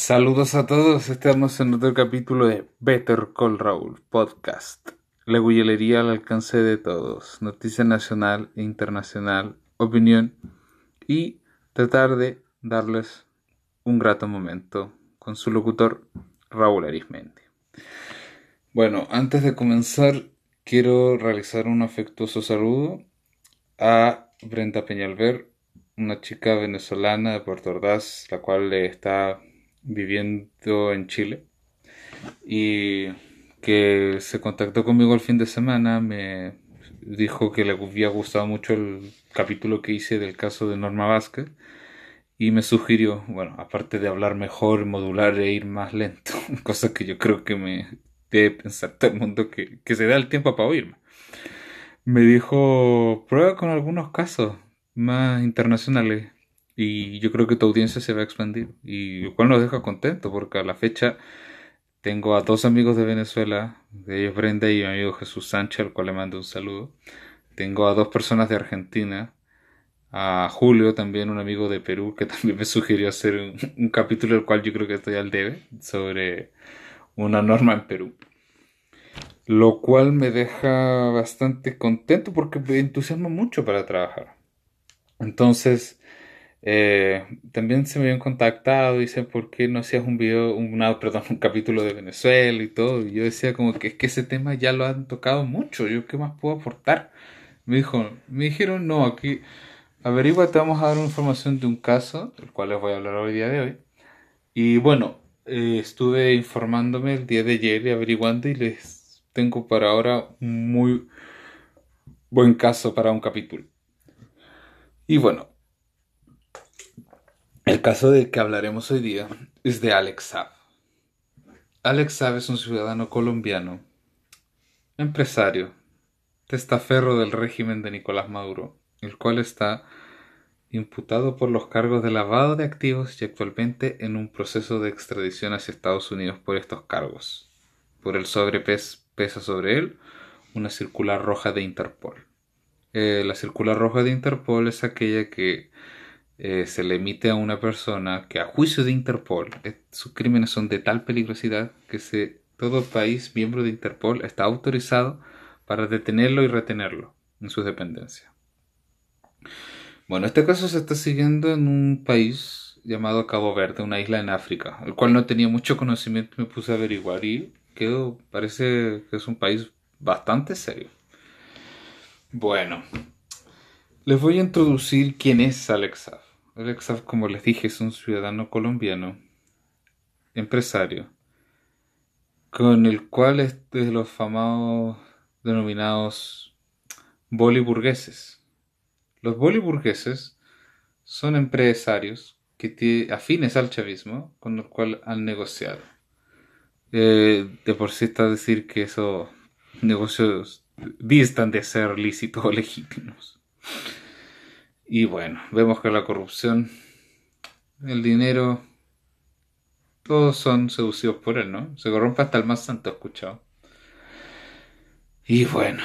Saludos a todos, estamos en otro capítulo de Better Call Raúl Podcast. La guillería al alcance de todos, noticia nacional e internacional, opinión y tratar de darles un grato momento con su locutor Raúl Arismendi. Bueno, antes de comenzar quiero realizar un afectuoso saludo a Brenda Peñalver, una chica venezolana de Puerto Ordaz, la cual está viviendo en Chile y que se contactó conmigo el fin de semana, me dijo que le había gustado mucho el capítulo que hice del caso de Norma Vázquez y me sugirió, bueno, aparte de hablar mejor, modular e ir más lento, cosa que yo creo que me debe pensar todo el mundo que, que se da el tiempo para oírme. Me dijo, prueba con algunos casos más internacionales y yo creo que tu audiencia se va a expandir y lo cual nos deja contento porque a la fecha tengo a dos amigos de Venezuela, de ellos Brenda y mi amigo Jesús Sánchez, al cual le mando un saludo. Tengo a dos personas de Argentina, a Julio, también un amigo de Perú, que también me sugirió hacer un, un capítulo, el cual yo creo que estoy al debe, sobre una norma en Perú. Lo cual me deja bastante contento porque me entusiasma mucho para trabajar. Entonces, eh, también se me habían contactado, dicen, ¿por qué no hacías un video, un, perdón, un capítulo de Venezuela y todo? Y yo decía como que es que ese tema ya lo han tocado mucho, ¿yo qué más puedo aportar? Me dijo, me dijeron, no, aquí, averigua, te vamos a dar información de un caso, del cual les voy a hablar hoy día de hoy. Y bueno, eh, estuve informándome el día de ayer y averiguando y les tengo para ahora un muy buen caso para un capítulo. Y bueno, el caso del que hablaremos hoy día es de Alex Saab. Alex Saab es un ciudadano colombiano, empresario, testaferro del régimen de Nicolás Maduro, el cual está imputado por los cargos de lavado de activos y actualmente en un proceso de extradición hacia Estados Unidos por estos cargos. Por el sobrepeso pesa sobre él una circular roja de Interpol. Eh, la circular roja de Interpol es aquella que eh, se le emite a una persona que a juicio de Interpol eh, sus crímenes son de tal peligrosidad que se, todo país miembro de Interpol está autorizado para detenerlo y retenerlo en sus dependencias. Bueno, este caso se está siguiendo en un país llamado Cabo Verde, una isla en África, el cual no tenía mucho conocimiento, me puse a averiguar y quedó, parece que es un país bastante serio. Bueno, les voy a introducir quién es Alex Alex como les dije, es un ciudadano colombiano, empresario, con el cual es de los famosos denominados boliburgueses. Los boliburgueses son empresarios que afines al chavismo con los cual han negociado. Eh, de por sí está decir que esos negocios distan de ser lícitos o legítimos. Y bueno, vemos que la corrupción, el dinero, todos son seducidos por él, ¿no? Se corrompe hasta el más santo, escuchado. Y bueno,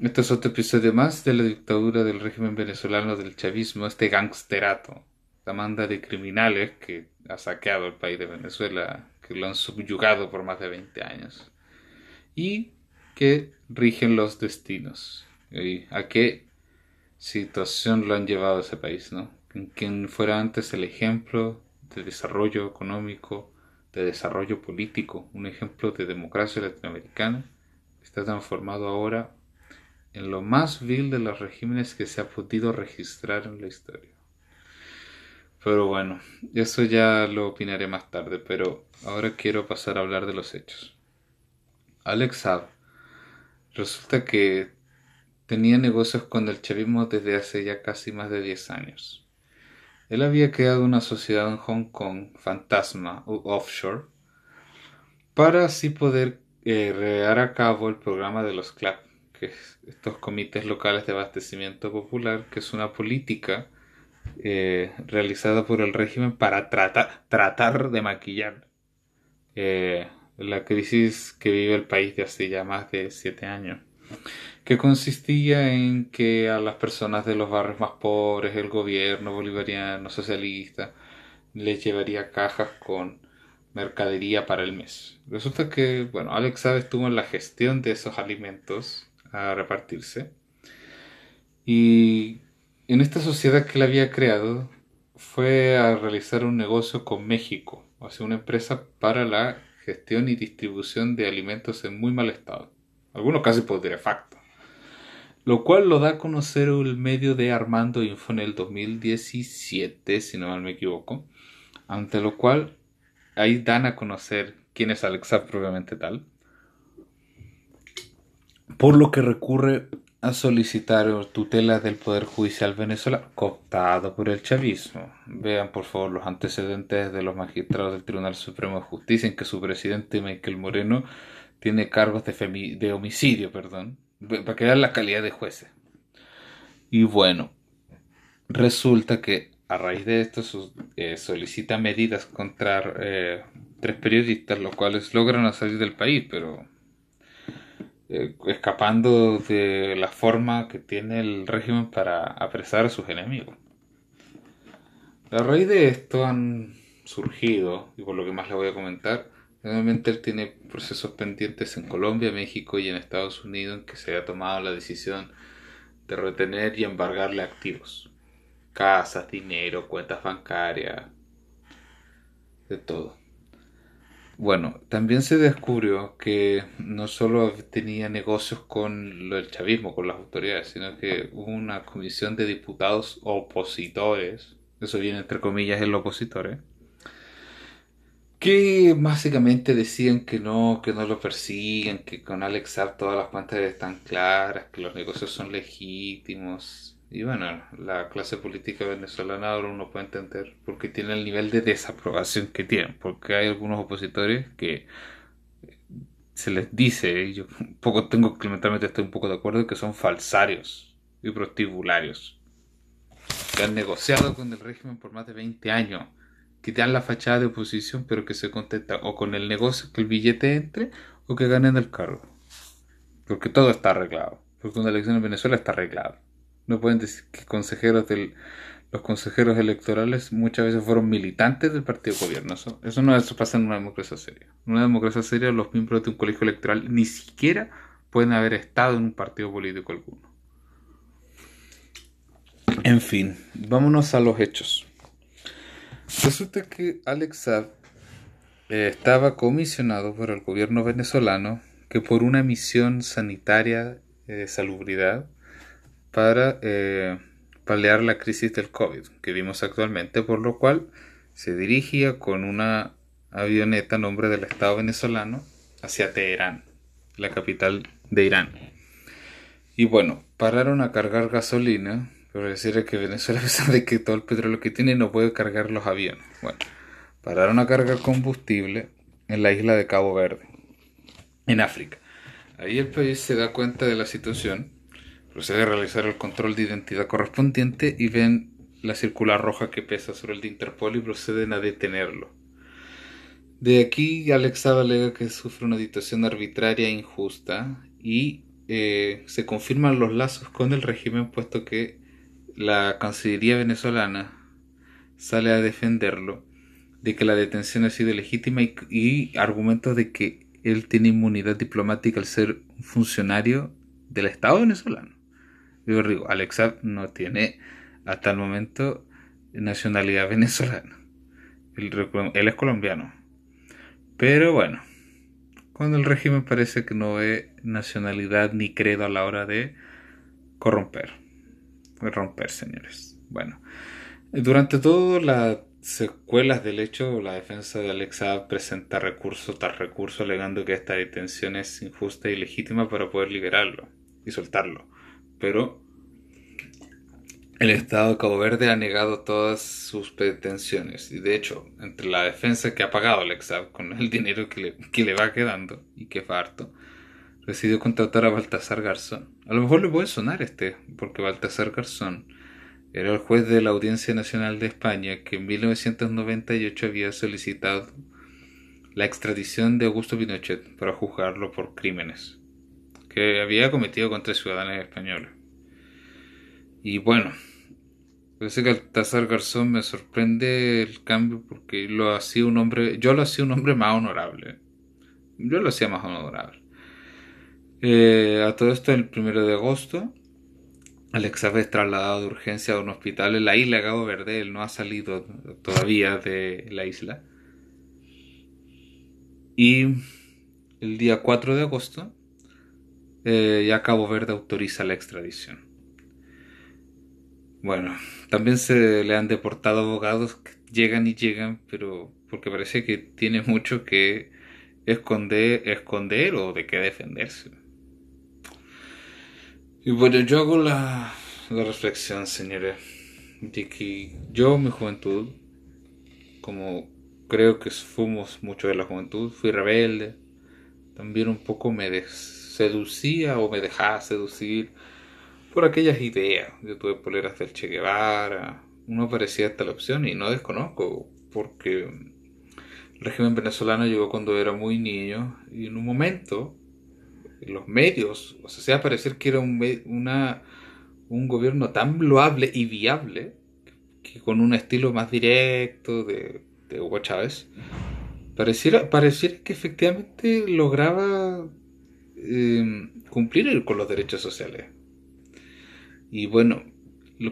este es otro episodio más de la dictadura del régimen venezolano del chavismo, este gangsterato, esta manda de criminales que ha saqueado el país de Venezuela, que lo han subyugado por más de 20 años y que rigen los destinos. ¿Y ¿A qué situación lo han llevado a ese país, ¿no? Quien fuera antes el ejemplo de desarrollo económico, de desarrollo político, un ejemplo de democracia latinoamericana, está transformado ahora en lo más vil de los regímenes que se ha podido registrar en la historia. Pero bueno, eso ya lo opinaré más tarde, pero ahora quiero pasar a hablar de los hechos. Alex Saab resulta que tenía negocios con el chavismo desde hace ya casi más de 10 años. Él había creado una sociedad en Hong Kong, Fantasma Offshore, para así poder eh, a cabo el programa de los CLAP, que es estos comités locales de abastecimiento popular, que es una política eh, realizada por el régimen para tratar de maquillar eh, la crisis que vive el país de hace ya más de siete años que consistía en que a las personas de los barrios más pobres el gobierno bolivariano socialista les llevaría cajas con mercadería para el mes. Resulta que, bueno, Alex Saab estuvo en la gestión de esos alimentos a repartirse. Y en esta sociedad que él había creado fue a realizar un negocio con México, o sea, una empresa para la gestión y distribución de alimentos en muy mal estado, algunos casi putrefactos. Lo cual lo da a conocer el medio de Armando Info en el 2017, si no mal me equivoco, ante lo cual ahí dan a conocer quién es Alexa propiamente tal. Por lo que recurre a solicitar tutela del Poder Judicial venezolano, cooptado por el chavismo. Vean por favor los antecedentes de los magistrados del Tribunal Supremo de Justicia en que su presidente Michael Moreno tiene cargos de, de homicidio, perdón, para que vean la calidad de jueces. Y bueno, resulta que a raíz de esto eh, solicita medidas contra eh, tres periodistas, los cuales logran salir del país, pero eh, escapando de la forma que tiene el régimen para apresar a sus enemigos. A raíz de esto han surgido, y por lo que más le voy a comentar, Nuevamente él tiene procesos pendientes en Colombia, México y en Estados Unidos en que se ha tomado la decisión de retener y embargarle activos casas, dinero, cuentas bancarias, de todo. Bueno, también se descubrió que no solo tenía negocios con el chavismo, con las autoridades, sino que hubo una comisión de diputados opositores, eso viene entre comillas el opositores, que básicamente decían que no, que no lo persiguen, que con Alex Saab todas las cuentas están claras, que los negocios son legítimos, y bueno, la clase política venezolana ahora uno puede entender por qué tiene el nivel de desaprobación que tienen, porque hay algunos opositores que se les dice, y yo poco tengo que estoy un poco de acuerdo, que son falsarios y prostibularios, que han negociado con el régimen por más de 20 años, que la fachada de oposición, pero que se contenta o con el negocio, que el billete entre, o que ganen el cargo. Porque todo está arreglado, porque una elección en Venezuela está arreglada. No pueden decir que consejeros del, los consejeros electorales muchas veces fueron militantes del partido de gobierno. Eso, eso no eso pasa en una democracia seria. En una democracia seria los miembros de un colegio electoral ni siquiera pueden haber estado en un partido político alguno. En fin, vámonos a los hechos. Resulta que Alex Saab eh, estaba comisionado por el gobierno venezolano que por una misión sanitaria de salubridad para eh, paliar la crisis del COVID que vimos actualmente, por lo cual se dirigía con una avioneta a nombre del Estado venezolano hacia Teherán, la capital de Irán. Y bueno, pararon a cargar gasolina, pero decir que Venezuela, a pesar de que todo el petróleo que tiene, no puede cargar los aviones. Bueno, pararon a cargar combustible en la isla de Cabo Verde, en África. Ahí el país se da cuenta de la situación Procede a realizar el control de identidad correspondiente y ven la circular roja que pesa sobre el de Interpol y proceden a detenerlo. De aquí Alex alega que sufre una situación arbitraria e injusta y eh, se confirman los lazos con el régimen puesto que la Cancillería venezolana sale a defenderlo de que la detención ha sido legítima y, argumentos de que él tiene inmunidad diplomática al ser un funcionario del Estado venezolano. Yo digo, Alexa no tiene hasta el momento nacionalidad venezolana. Él, es colombiano. Pero bueno, cuando el régimen parece que no ve nacionalidad ni credo a la hora de corromper. Romper, señores. Bueno, durante todas las secuelas del hecho, la defensa de Alexa presenta recurso tras recurso alegando que esta detención es injusta y legítima para poder liberarlo y soltarlo pero el Estado de Cabo Verde ha negado todas sus pretensiones y de hecho, entre la defensa que ha pagado el EXAB con el dinero que le, que le va quedando y que es harto, decidió contratar a Baltasar Garzón. A lo mejor le puede sonar este, porque Baltasar Garzón era el juez de la Audiencia Nacional de España que en 1998 había solicitado la extradición de Augusto Pinochet para juzgarlo por crímenes que había cometido contra ciudadanos españoles. Y bueno, Parece que Altazar Garzón me sorprende el cambio porque lo hacía un hombre, yo lo hacía un hombre más honorable. Yo lo hacía más honorable. Eh, a todo esto, el primero de agosto, Alex es trasladado de urgencia a un hospital en la isla Cabo Verde. Él no ha salido todavía de la isla. Y el día 4 de agosto, eh, ya Cabo Verde autoriza la extradición. Bueno, también se le han deportado abogados que llegan y llegan, pero porque parece que tiene mucho que esconder, esconder o de qué defenderse. Y bueno, yo hago la, la reflexión, señores, de que yo, mi juventud, como creo que fuimos mucho de la juventud, fui rebelde, también un poco me seducía o me dejaba seducir por aquellas ideas. Yo tuve poleras del Che Guevara, uno parecía esta la opción y no desconozco, porque el régimen venezolano llegó cuando era muy niño y en un momento los medios, o sea, parecer que era un, una, un gobierno tan loable y viable que con un estilo más directo de, de Hugo Chávez, pareciera, pareciera que efectivamente lograba eh, cumplir con los derechos sociales. Y bueno,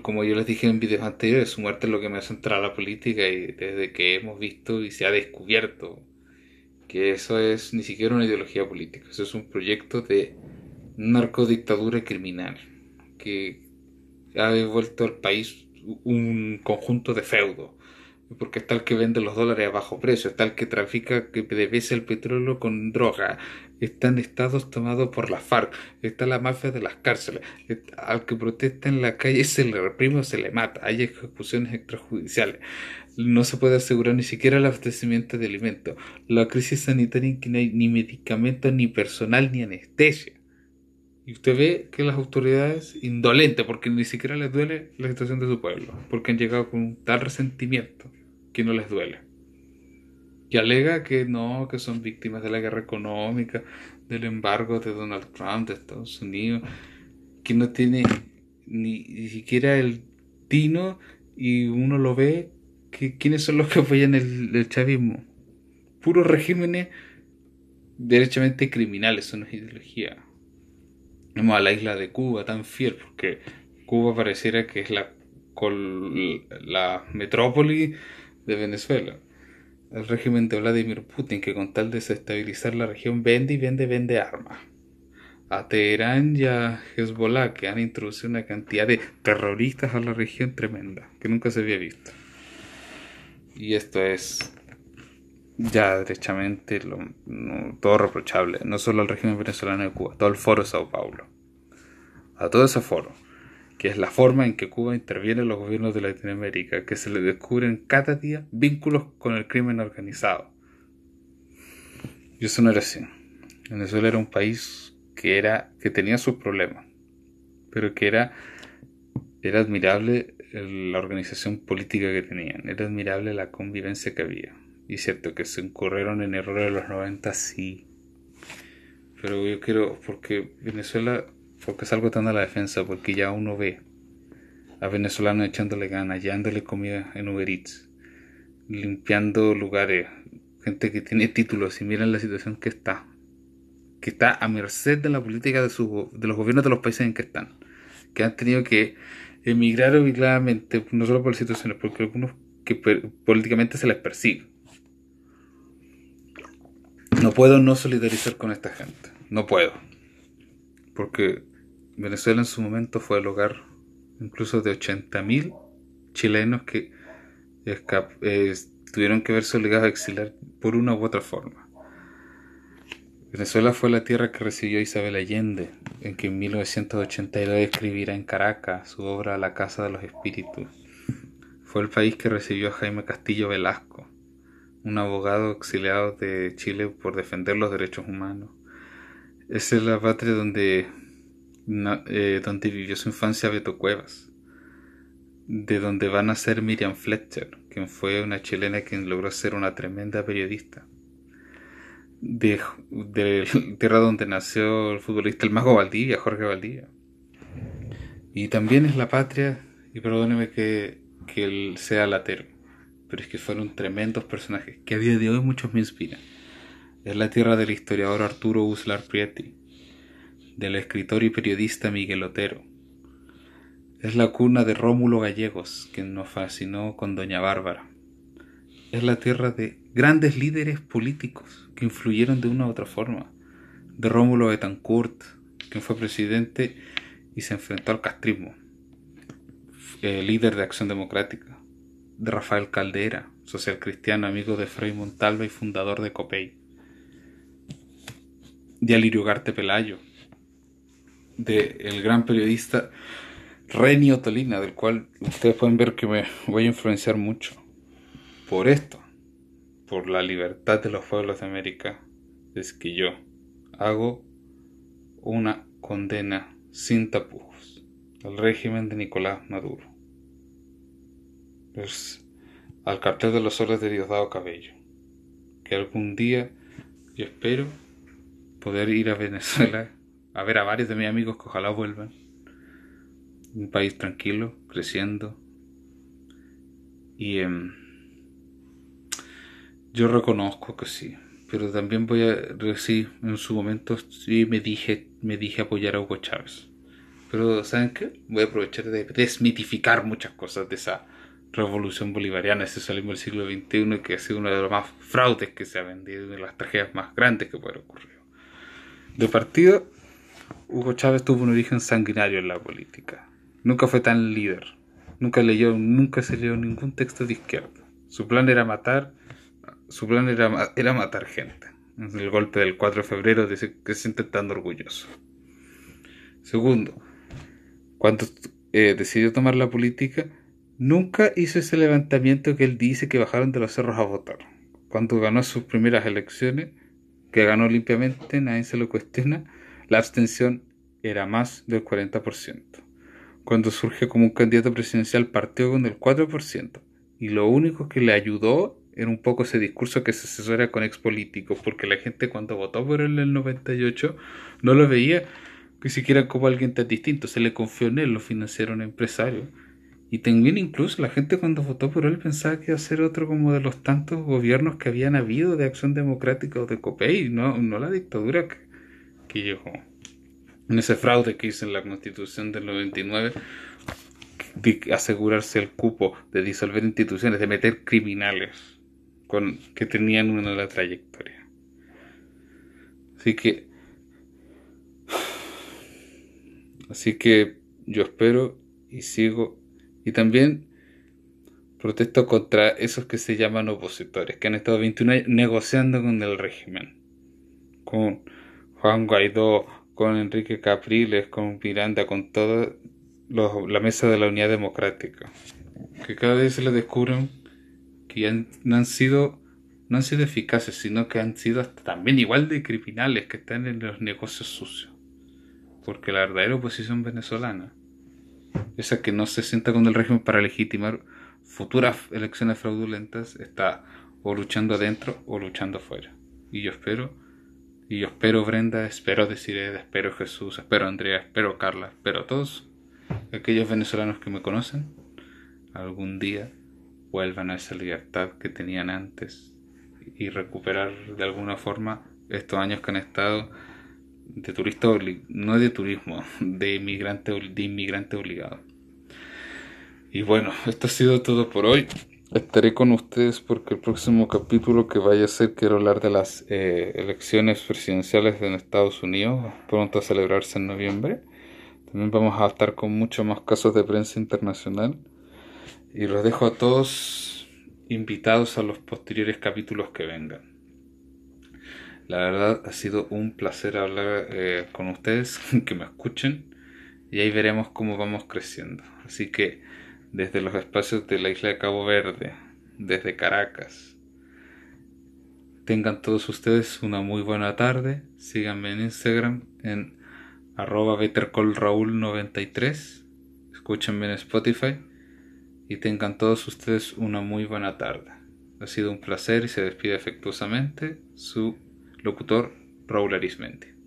como yo les dije en videos anteriores, su muerte es lo que me ha centrado a la política y desde que hemos visto y se ha descubierto que eso es ni siquiera una ideología política, eso es un proyecto de narcodictadura criminal que ha devuelto al país un conjunto de feudo porque está el que vende los dólares a bajo precio, está el que trafica, que devese el petróleo con droga, están estados tomados por la FARC, está la mafia de las cárceles, al que protesta en la calle se le reprime o se le mata, hay ejecuciones extrajudiciales, no se puede asegurar ni siquiera el abastecimiento de alimentos, la crisis sanitaria en que no hay ni medicamentos, ni personal, ni anestesia. Y usted ve que las autoridades, indolentes, porque ni siquiera les duele la situación de su pueblo, porque han llegado con un tal resentimiento que no les duele. Y alega que no, que son víctimas de la guerra económica, del embargo de Donald Trump, de Estados Unidos, que no tiene ni, siquiera el tino y uno lo ve, que quiénes son los que apoyan el, el chavismo. Puros regímenes derechamente criminales, son una ideología. Vemos a la isla de Cuba tan fiel, porque Cuba pareciera que es la, la metrópoli de Venezuela. El régimen de Vladimir Putin, que con tal de desestabilizar la región vende y vende, vende armas. A Teherán y a Hezbollah, que han introducido una cantidad de terroristas a la región tremenda, que nunca se había visto. Y esto es ya derechamente lo, todo reprochable, no solo al régimen venezolano de Cuba, todo el foro de Sao Paulo. A todo ese foro que es la forma en que Cuba interviene en los gobiernos de Latinoamérica, que se le descubren cada día vínculos con el crimen organizado. Y eso no era así. Venezuela era un país que era que tenía sus problemas, pero que era era admirable la organización política que tenían, era admirable la convivencia que había. Y cierto que se incurrieron en errores de los 90, sí. Pero yo quiero, porque Venezuela porque salgo tan a la defensa, porque ya uno ve a venezolanos echándole ganas, llevándole comida en Uber Eats, limpiando lugares, gente que tiene títulos y miren la situación que está, que está a merced de la política de, su, de los gobiernos de los países en que están, que han tenido que emigrar obligadamente, no solo por situaciones, porque algunos que políticamente se les persigue. No puedo no solidarizar con esta gente, no puedo porque Venezuela en su momento fue el hogar incluso de 80.000 chilenos que eh, tuvieron que verse obligados a exiliar por una u otra forma. Venezuela fue la tierra que recibió Isabel Allende, en que en 1982 escribirá en Caracas su obra La Casa de los Espíritus. Fue el país que recibió a Jaime Castillo Velasco, un abogado exiliado de Chile por defender los derechos humanos. Esa es la patria donde, eh, donde vivió su infancia Beto Cuevas, de donde va a nacer Miriam Fletcher, quien fue una chilena quien logró ser una tremenda periodista, de, de tierra donde nació el futbolista el mago Valdivia, Jorge Valdivia. Y también es la patria y perdóneme que, que él sea latero, pero es que fueron tremendos personajes que a día de hoy muchos me inspiran. Es la tierra del historiador Arturo Uslar Prieti, del escritor y periodista Miguel Otero. Es la cuna de Rómulo Gallegos, quien nos fascinó con Doña Bárbara. Es la tierra de grandes líderes políticos que influyeron de una u otra forma. De Rómulo Betancourt, quien fue presidente y se enfrentó al castrismo. Eh, líder de Acción Democrática. De Rafael Caldera, social cristiano, amigo de Frei Montalva y fundador de COPEI. De Alirio Garte Pelayo. De el gran periodista Renio Tolina, del cual ustedes pueden ver que me voy a influenciar mucho. Por esto, por la libertad de los pueblos de América, es que yo hago una condena sin tapujos al régimen de Nicolás Maduro. Al cartel de los soles de Diosdado Cabello. Que algún día yo espero poder ir a Venezuela a ver a varios de mis amigos que ojalá vuelvan. Un país tranquilo, creciendo. Y em, yo reconozco que sí, pero también voy a decir en su momento sí me dije me dije apoyar a Hugo Chávez pero saben qué voy a aprovechar de desmitificar muchas cosas de esa revolución bolivariana ese socialismo del siglo XXI que ha sido uno de los más fraudes que se ha vendido y de las tragedias más grandes que puede ocurrir de partido Hugo Chávez tuvo un origen sanguinario en la política nunca fue tan líder nunca leyó nunca se leyó ningún texto de izquierda su plan era matar su plan era, era matar gente. El golpe del 4 de febrero dice que se siente tan orgulloso. Segundo, cuando eh, decidió tomar la política, nunca hizo ese levantamiento que él dice que bajaron de los cerros a votar. Cuando ganó sus primeras elecciones, que ganó limpiamente, nadie se lo cuestiona, la abstención era más del 40%. Cuando surgió como un candidato presidencial, partió con el 4%. Y lo único que le ayudó era un poco ese discurso que se asesora con ex políticos, porque la gente cuando votó por él en el 98 no lo veía ni siquiera como alguien tan distinto, se le confió en él, lo financiaron empresario. Y también incluso la gente cuando votó por él pensaba que iba a ser otro como de los tantos gobiernos que habían habido de acción democrática o de COPEI, no, no la dictadura que, que llegó. En ese fraude que hizo en la constitución del 99, de asegurarse el cupo, de disolver instituciones, de meter criminales con, que tenían una la trayectoria. Así que, así que yo espero y sigo y también protesto contra esos que se llaman opositores, que han estado 21 años negociando con el régimen, con Juan Guaidó, con Enrique Capriles, con Miranda, con toda la mesa de la unidad democrática, que cada vez se le descubren que no han sido no han sido eficaces, sino que han sido también igual de criminales que están en los negocios sucios. Porque la verdadera oposición venezolana, esa que no se sienta con el régimen para legitimar futuras elecciones fraudulentas, está o luchando adentro o luchando afuera. Y yo espero, y yo espero Brenda, espero Desiree, espero Jesús, espero Andrea, espero Carla, espero todos aquellos venezolanos que me conocen, algún día vuelvan a esa libertad que tenían antes y recuperar de alguna forma estos años que han estado de turista no de turismo, de inmigrante, de inmigrante obligado. Y bueno, esto ha sido todo por hoy. Estaré con ustedes porque el próximo capítulo que vaya a ser quiero hablar de las eh, elecciones presidenciales en Estados Unidos, pronto a celebrarse en noviembre. También vamos a estar con muchos más casos de prensa internacional. Y los dejo a todos invitados a los posteriores capítulos que vengan. La verdad ha sido un placer hablar eh, con ustedes, que me escuchen y ahí veremos cómo vamos creciendo. Así que desde los espacios de la isla de Cabo Verde, desde Caracas, tengan todos ustedes una muy buena tarde. Síganme en Instagram en arroba bettercallraúl93. Escúchenme en Spotify y tengan todos ustedes una muy buena tarde. Ha sido un placer y se despide afectuosamente su locutor Raúl Arismendi.